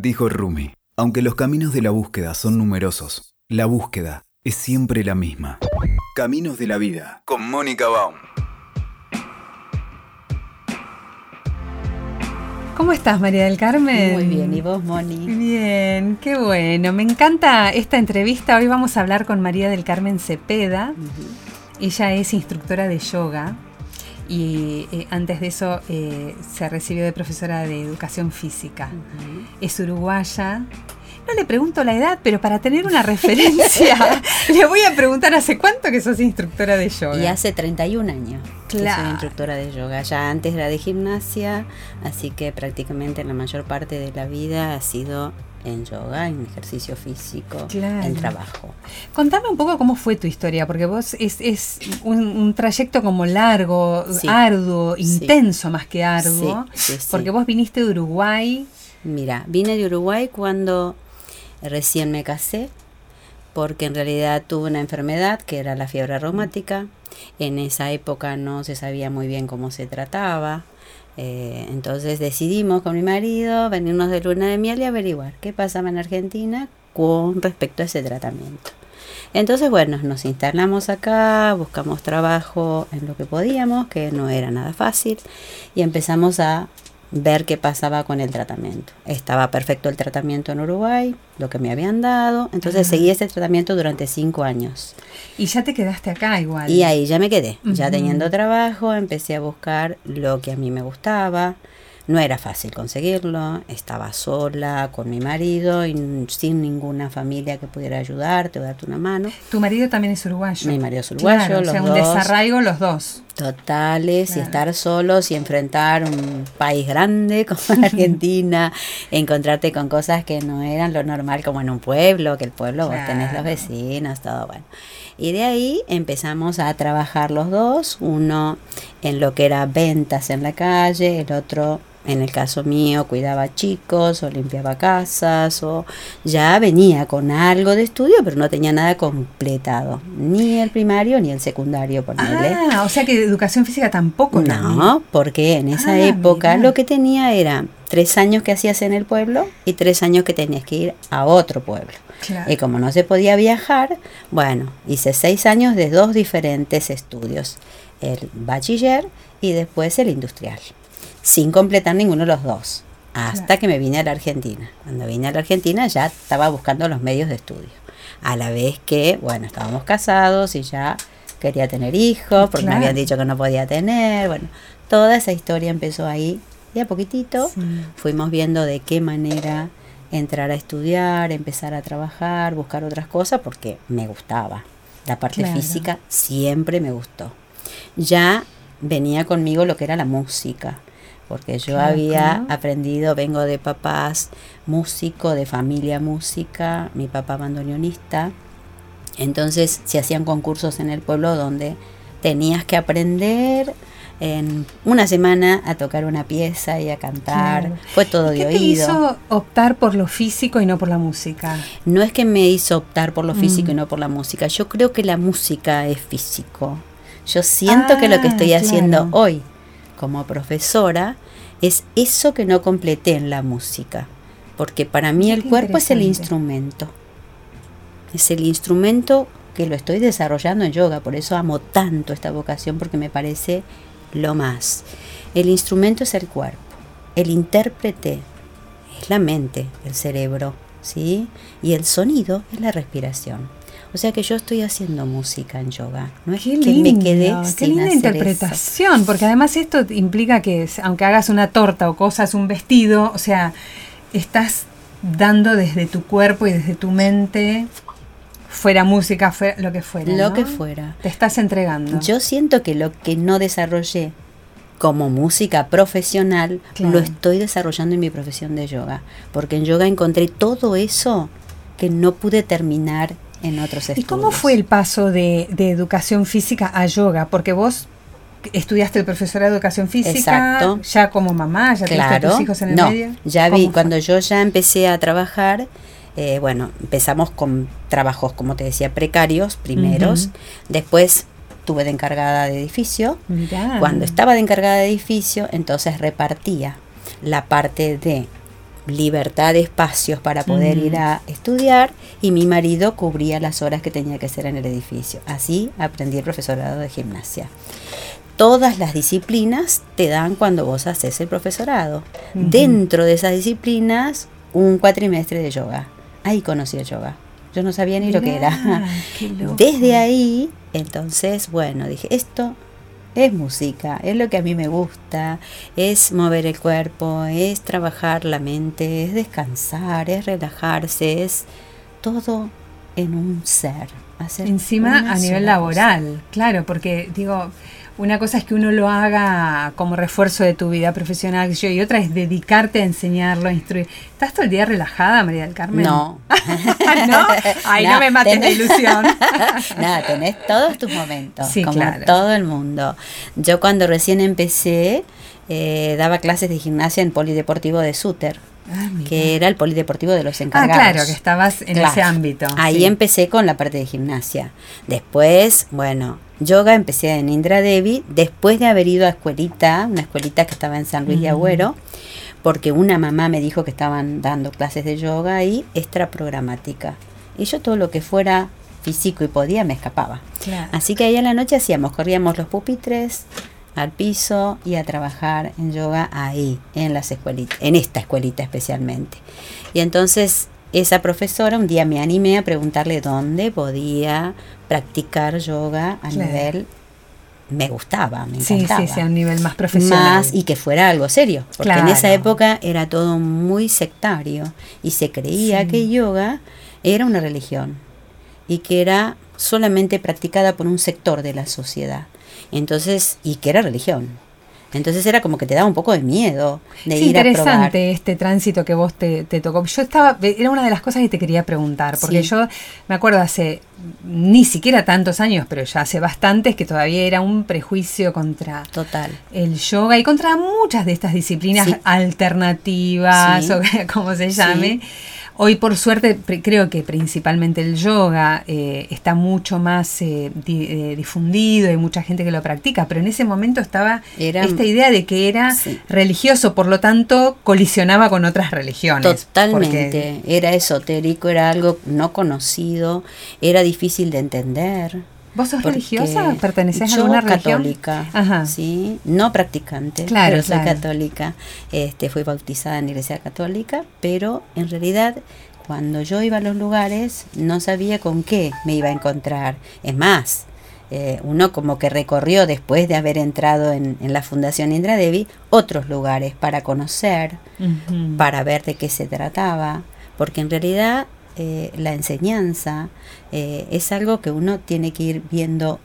Dijo Rumi, aunque los caminos de la búsqueda son numerosos, la búsqueda es siempre la misma. Caminos de la vida, con Mónica Baum. ¿Cómo estás, María del Carmen? Muy bien, ¿y vos, Moni? Bien, qué bueno. Me encanta esta entrevista. Hoy vamos a hablar con María del Carmen Cepeda. Ella es instructora de yoga y eh, antes de eso eh, se recibió de profesora de educación física. Es uruguaya. No le pregunto la edad, pero para tener una referencia, le voy a preguntar hace cuánto que sos instructora de yoga. Y hace 31 años que Claro. soy instructora de yoga. Ya antes era de gimnasia, así que prácticamente la mayor parte de la vida ha sido en yoga, en ejercicio físico, Claro. en trabajo. Contame un poco cómo fue tu historia, porque vos es, es un, un trayecto como largo, Sí. arduo, Sí. intenso más que arduo, Sí, porque vos viniste de Uruguay. Mira, vine de Uruguay cuando recién me casé, porque en realidad tuve una enfermedad que era la fiebre reumática. En esa época no se sabía muy bien cómo se trataba. Eh, entonces decidimos con mi marido venirnos de luna de miel y averiguar qué pasaba en Argentina con respecto a ese tratamiento. Entonces, bueno, nos instalamos acá, buscamos trabajo en lo que podíamos, que no era nada fácil, y empezamos a ver qué pasaba con el tratamiento. Estaba perfecto el tratamiento en Uruguay, lo que me habían dado, entonces Ajá. seguí ese tratamiento durante cinco años. Y ya te quedaste acá igual. Y ahí ya me quedé, ya teniendo trabajo, empecé a buscar lo que a mí me gustaba. No era fácil conseguirlo, estaba sola con mi marido y sin ninguna familia que pudiera ayudarte o darte una mano. Tu marido también es uruguayo. Mi marido es uruguayo, Claro, o los sea, un dos. desarraigo los dos. Totales y estar solos y enfrentar un país grande como la Argentina, encontrarte con cosas que no eran lo normal como en un pueblo, que el pueblo vos tenés los vecinos, todo bueno. Y de ahí empezamos a trabajar los dos, uno en lo que era ventas en la calle, el otro en el caso mío cuidaba chicos o limpiaba casas o ya venía con algo de estudio, pero no tenía nada completado, ni el primario ni el secundario, ponele. Ah, o sea que educación física tampoco. No, porque en esa Ah, época lo que tenía era tres años que hacías en el pueblo y tres años que tenías que ir a otro pueblo. Claro. Y como no se podía viajar, bueno, hice seis años de dos diferentes estudios, el bachiller y después el industrial, sin completar ninguno de los dos, hasta Claro. que me vine a la Argentina. Cuando vine a la Argentina ya estaba buscando los medios de estudio, a la vez que, bueno, estábamos casados y ya quería tener hijos, porque me habían dicho que no podía tener, bueno, toda esa historia empezó ahí, y a poquitito Sí. fuimos viendo de qué manera entrar a estudiar, empezar a trabajar, buscar otras cosas, porque me gustaba. La parte Claro. física siempre me gustó. Ya venía conmigo lo que era la música, porque yo Claro, había claro. aprendido, vengo de papás músico, de familia música, mi papá bandoneonista, entonces se hacían concursos en el pueblo donde tenías que aprender en una semana a tocar una pieza y a cantar. Claro. Fue todo ¿Y de ¿Qué te oído. hizo optar por lo físico y no por la música? No es que me hizo optar por lo físico Mm. y no por la música. Yo creo que la música es físico. Yo siento que lo que Ah, estoy haciendo hoy como profesora es eso que no completé en la música. Porque para mí el cuerpo es el instrumento. Es el instrumento que lo estoy desarrollando en yoga. Por eso amo tanto esta vocación porque me parece lo más. El instrumento es el cuerpo. El intérprete es la mente, el cerebro, ¿sí? Y el sonido es la respiración. O sea que yo estoy haciendo música en yoga. No es Qué que lindo, me quedé qué sin linda hacer eso. interpretación, porque además esto implica que aunque hagas una torta o cosas, un vestido, o sea, estás dando desde tu cuerpo y desde tu mente, fuera música, fuera lo que fuera. Lo ¿no? que fuera. Te estás entregando. Yo siento que lo que no desarrollé como música profesional Claro. lo estoy desarrollando en mi profesión de yoga, porque en yoga encontré todo eso que no pude terminar en otros ¿Y estudios. cómo fue el paso de, de educación física a yoga? Porque vos estudiaste el profesor de educación física, Exacto. ya como mamá, ya Claro, tus hijos en el no, medio. ya ¿Cómo vi, fue? cuando yo ya empecé a trabajar, eh, bueno, empezamos con trabajos, como te decía, precarios primeros, después tuve de encargada de edificio, Mirá. Cuando estaba de encargada de edificio, entonces repartía la parte de libertad de espacios para poder ir a estudiar y mi marido cubría las horas que tenía que hacer en el edificio. Así aprendí el profesorado de gimnasia. Todas las disciplinas te dan cuando vos haces el profesorado. Dentro de esas disciplinas, un cuatrimestre de yoga. Ahí conocí el yoga. Yo no sabía ni lo que era. Desde ahí, entonces, bueno, dije, esto es música, es lo que a mí me gusta, es mover el cuerpo, es trabajar la mente, es descansar, es relajarse, es todo en un ser. Encima a nivel laboral, claro, porque digo, una cosa es que uno lo haga como refuerzo de tu vida profesional y otra es dedicarte a enseñarlo, a instruir. ¿Estás todo el día relajada, María del Carmen? No. ¿No? Ay, no, me mates la ilusión. Nada, tenés todos tus momentos, como todo el mundo. Yo cuando recién empecé, eh, daba clases de gimnasia en Polideportivo de Suter. Ah, que era el polideportivo de los encargados. Ah, claro, que estabas en ese ámbito. Ahí empecé con la parte de gimnasia. Después, bueno, yoga empecé en Indra Devi, después de haber ido a escuelita, una escuelita que estaba en San Luis de Agüero, porque una mamá me dijo que estaban dando clases de yoga ahí, extra programática. Y yo todo lo que fuera físico y podía me escapaba. Así que ahí a la noche hacíamos, corríamos los pupitres, al piso y a trabajar en yoga ahí, en las escuelitas, en esta escuelita especialmente. Y entonces esa profesora un día me animé a preguntarle dónde podía practicar yoga a nivel me gustaba, me encantaba. Sí, sí, a un nivel más profesional. Más y que fuera algo serio, porque en esa época era todo muy sectario y se creía que yoga era una religión y que era solamente practicada por un sector de la sociedad. Entonces, y que era religión. Entonces era como que te daba un poco de miedo de ir a probar. interesante este tránsito que vos te, tocó. Yo estaba, era una de las cosas que te quería preguntar, porque yo me acuerdo hace ni siquiera tantos años, pero ya hace bastantes que todavía era un prejuicio contra Total. el yoga y contra muchas de estas disciplinas alternativas o como se llame. Hoy por suerte creo que principalmente el yoga eh, está mucho más eh, eh, difundido, hay mucha gente que lo practica, pero en ese momento estaba esta idea de que era religioso, por lo tanto colisionaba con otras religiones. Totalmente, era esotérico, era algo no conocido, era difícil de entender. ¿Vos sos religiosa? ¿Perteneces a alguna religión? católica, sí, no practicante, claro, pero soy católica. Este, fui bautizada en la iglesia católica, pero en realidad cuando yo iba a los lugares no sabía con qué me iba a encontrar. Es más, eh, uno como que recorrió después de haber entrado en, la Fundación Indra Devi otros lugares para conocer, para ver de qué se trataba, porque en realidad eh, la enseñanza eh, es algo que uno tiene que ir viendo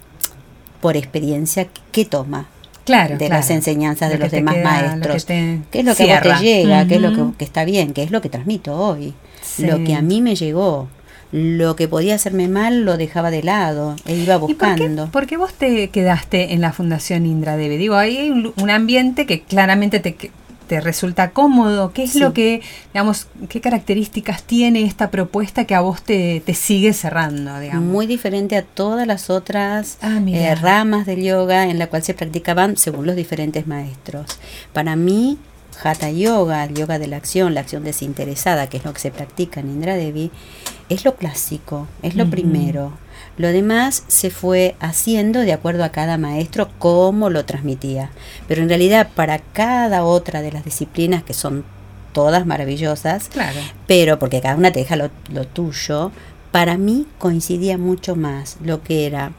por experiencia qué toma claro, de las enseñanzas de los demás maestros. ¿Qué es lo que a vos te llega? ¿Qué es lo que, está bien? ¿Qué es lo que transmito hoy? Lo que a mí me llegó. Lo que podía hacerme mal lo dejaba de lado e iba buscando. por, qué, vos te quedaste en la Fundación Indra Debe? Digo, hay un ambiente que claramente te, te resulta cómodo? ¿Qué es lo que, digamos, qué características tiene esta propuesta que a vos te, te sigue cerrando, digamos? Muy diferente a todas las otras ah, eh, ramas del yoga en la cual se practicaban según los diferentes maestros. Para mí, Hatha Yoga, el yoga de la acción, la acción desinteresada, que es lo que se practica en Indra Devi, es lo clásico, es lo primero. Lo demás se fue haciendo de acuerdo a cada maestro cómo lo transmitía. Pero en realidad para cada otra de las disciplinas, que son todas maravillosas, pero porque cada una te deja lo, lo tuyo, para mí coincidía mucho más lo que era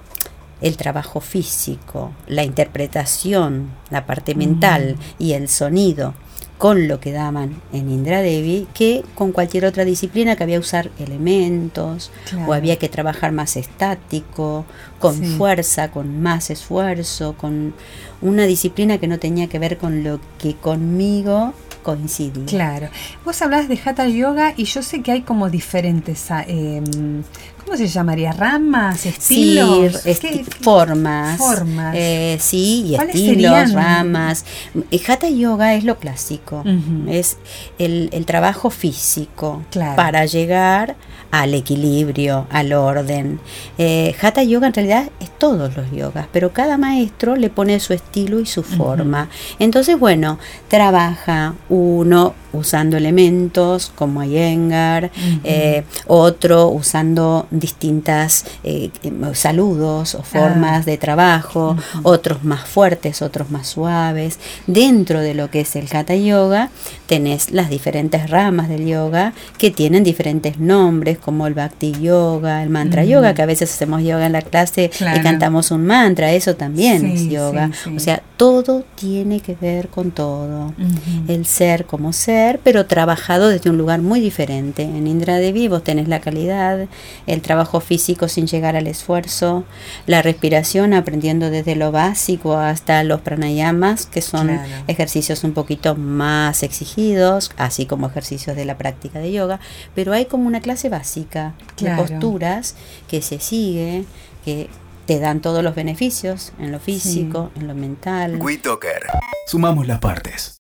el trabajo físico, la interpretación, la parte mental y el sonido con lo que daban en Indra Devi que con cualquier otra disciplina que había que usar elementos o había que trabajar más estático, con fuerza, con más esfuerzo, con una disciplina que no tenía que ver con lo que conmigo coincidía. Claro. Vos hablás de Hatha Yoga y yo sé que hay como diferentes eh, ¿Cómo se llamaría? ¿Ramas? ¿Estilos? Sí, formas. Formas. Eh, sí, y estilos, ramas. Eh, Hatha Yoga es lo clásico. Es el, trabajo físico para llegar al equilibrio, al orden. Eh, Hatha Yoga en realidad es todos los yogas, pero cada maestro le pone su estilo y su forma. Entonces, bueno, trabaja uno usando elementos como Iyengar, eh, otro usando distintas eh, saludos o formas ah. de trabajo, otros más fuertes, otros más suaves. Dentro de lo que es el Hatha Yoga tenés las diferentes ramas del yoga que tienen diferentes nombres como el Bhakti Yoga, el Mantra Yoga, que a veces hacemos yoga en la clase y cantamos un mantra, eso también es yoga. O sea, todo tiene que ver con todo. El ser como ser, pero trabajado desde un lugar muy diferente. En Indra de vos tenés la calidad, el trabajo físico sin llegar al esfuerzo, la respiración aprendiendo desde lo básico hasta los pranayamas, que son ejercicios un poquito más así como ejercicios de la práctica de yoga, pero hay como una clase básica de posturas que se sigue, que te dan todos los beneficios en lo físico, en lo mental. WeToker. Sumamos las partes.